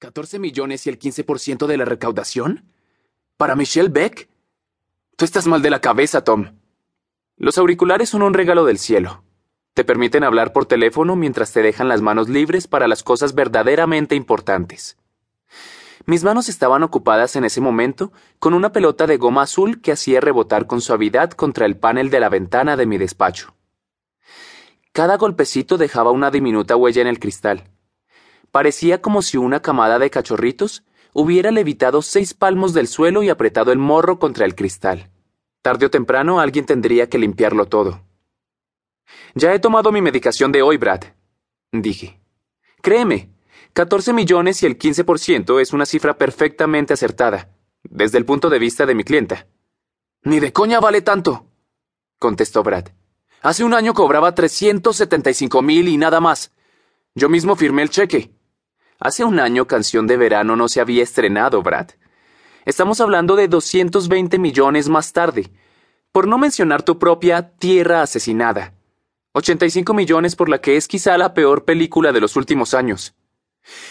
¿14 millones y el 15% de la recaudación? ¿Para Michelle Beck? Tú estás mal de la cabeza, Tom. Los auriculares son un regalo del cielo. Te permiten hablar por teléfono mientras te dejan las manos libres para las cosas verdaderamente importantes. Mis manos estaban ocupadas en ese momento con una pelota de goma azul que hacía rebotar con suavidad contra el panel de la ventana de mi despacho. Cada golpecito dejaba una diminuta huella en el cristal. Parecía como si una camada de cachorritos hubiera levitado seis palmos del suelo y apretado el morro contra el cristal. Tarde o temprano alguien tendría que limpiarlo todo. Ya he tomado mi medicación de hoy, Brad, dije. Créeme, 14 millones y el 15% es una cifra perfectamente acertada, desde el punto de vista de mi clienta. Ni de coña vale tanto, contestó Brad. Hace un año cobraba 375 mil y nada más. Yo mismo firmé el cheque. Hace un año Canción de Verano no se había estrenado, Brad. Estamos hablando de 220 millones más tarde, por no mencionar tu propia Tierra Asesinada. 85 millones por la que es quizá la peor película de los últimos años.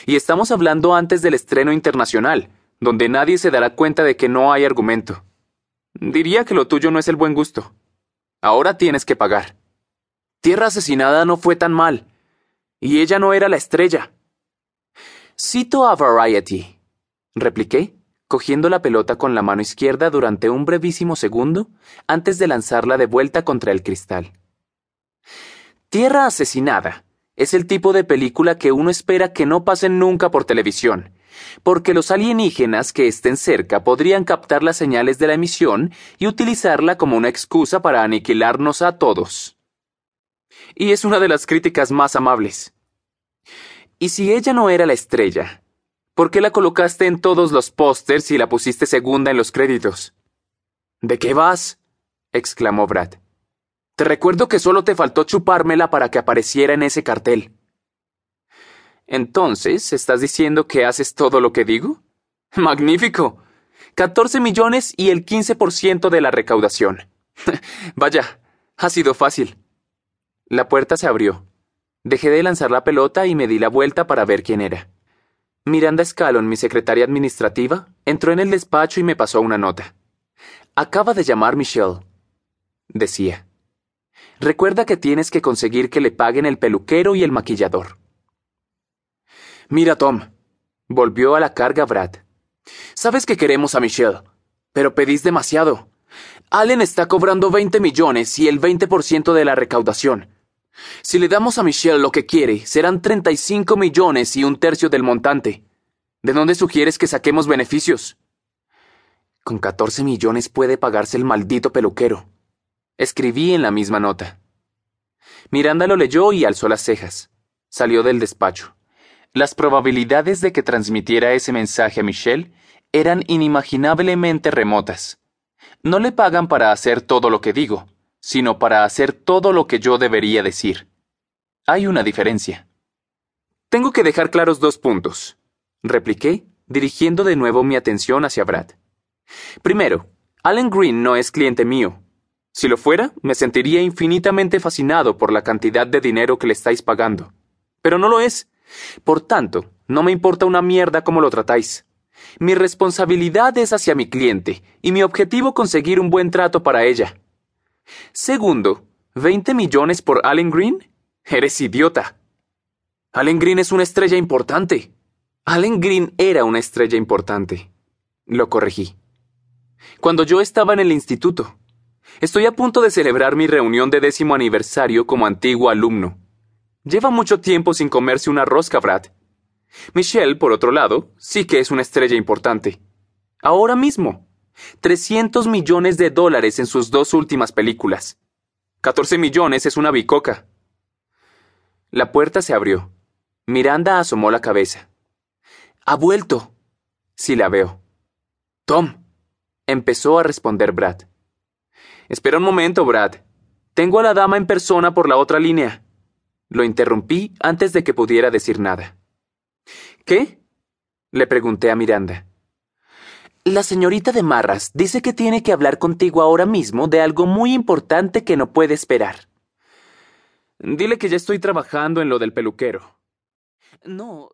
Y estamos hablando antes del estreno internacional, donde nadie se dará cuenta de que no hay argumento. Diría que lo tuyo no es el buen gusto. Ahora tienes que pagar. Tierra Asesinada no fue tan mal. Y ella no era la estrella. Cito a Variety, repliqué, cogiendo la pelota con la mano izquierda durante un brevísimo segundo antes de lanzarla de vuelta contra el cristal. Tierra Asesinada es el tipo de película que uno espera que no pasen nunca por televisión, porque los alienígenas que estén cerca podrían captar las señales de la emisión y utilizarla como una excusa para aniquilarnos a todos. Y es una de las críticas más amables. ¿Y si ella no era la estrella? ¿Por qué la colocaste en todos los pósters y la pusiste segunda en los créditos? ¿De qué vas? exclamó Brad. Te recuerdo que solo te faltó chupármela para que apareciera en ese cartel. Entonces, ¿estás diciendo que haces todo lo que digo? Magnífico. 14 millones y el 15% de la recaudación. Vaya, ha sido fácil. La puerta se abrió. Dejé de lanzar la pelota y me di la vuelta para ver quién era. Miranda Scallon, mi secretaria administrativa, entró en el despacho y me pasó una nota. Acaba de llamar Michelle. Decía. Recuerda que tienes que conseguir que le paguen el peluquero y el maquillador. Mira, Tom. Volvió a la carga Brad. Sabes que queremos a Michelle, pero pedís demasiado. Allen está cobrando 20 millones y el 20% de la recaudación. Si le damos a Michelle lo que quiere, serán 35 millones y un tercio del montante. ¿De dónde sugieres que saquemos beneficios? Con 14 millones puede pagarse el maldito peluquero. Escribí en la misma nota. Miranda lo leyó y alzó las cejas. Salió del despacho. Las probabilidades de que transmitiera ese mensaje a Michelle eran inimaginablemente remotas. No le pagan para hacer todo lo que digo, sino para hacer todo lo que yo debería decir. Hay una diferencia. Tengo que dejar claros dos puntos, repliqué, dirigiendo de nuevo mi atención hacia Brad. Primero, Allen Green no es cliente mío. Si lo fuera, me sentiría infinitamente fascinado por la cantidad de dinero que le estáis pagando. Pero no lo es. Por tanto, no me importa una mierda cómo lo tratáis. Mi responsabilidad es hacia mi cliente, y mi objetivo conseguir un buen trato para ella. Segundo, ¿20 millones por Allen Green? Eres idiota. Allen Green es una estrella importante. Allen Green era una estrella importante. Lo corregí. Cuando yo estaba en el instituto. Estoy a punto de celebrar mi reunión de décimo aniversario como antiguo alumno. Lleva mucho tiempo sin comerse una rosca, Brad. Michelle, por otro lado, sí que es una estrella importante. Ahora mismo. 300 millones de dólares en sus dos últimas películas. 14 millones es una bicoca. La puerta se abrió. Miranda asomó la cabeza. Ha vuelto. Sí la veo. Tom. Empezó a responder Brad. Espera un momento, Brad. Tengo a la dama en persona por la otra línea. Lo interrumpí antes de que pudiera decir nada. ¿Qué? Le pregunté a Miranda. La señorita de Marras dice que tiene que hablar contigo ahora mismo de algo muy importante que no puede esperar. Dile que ya estoy trabajando en lo del peluquero. No,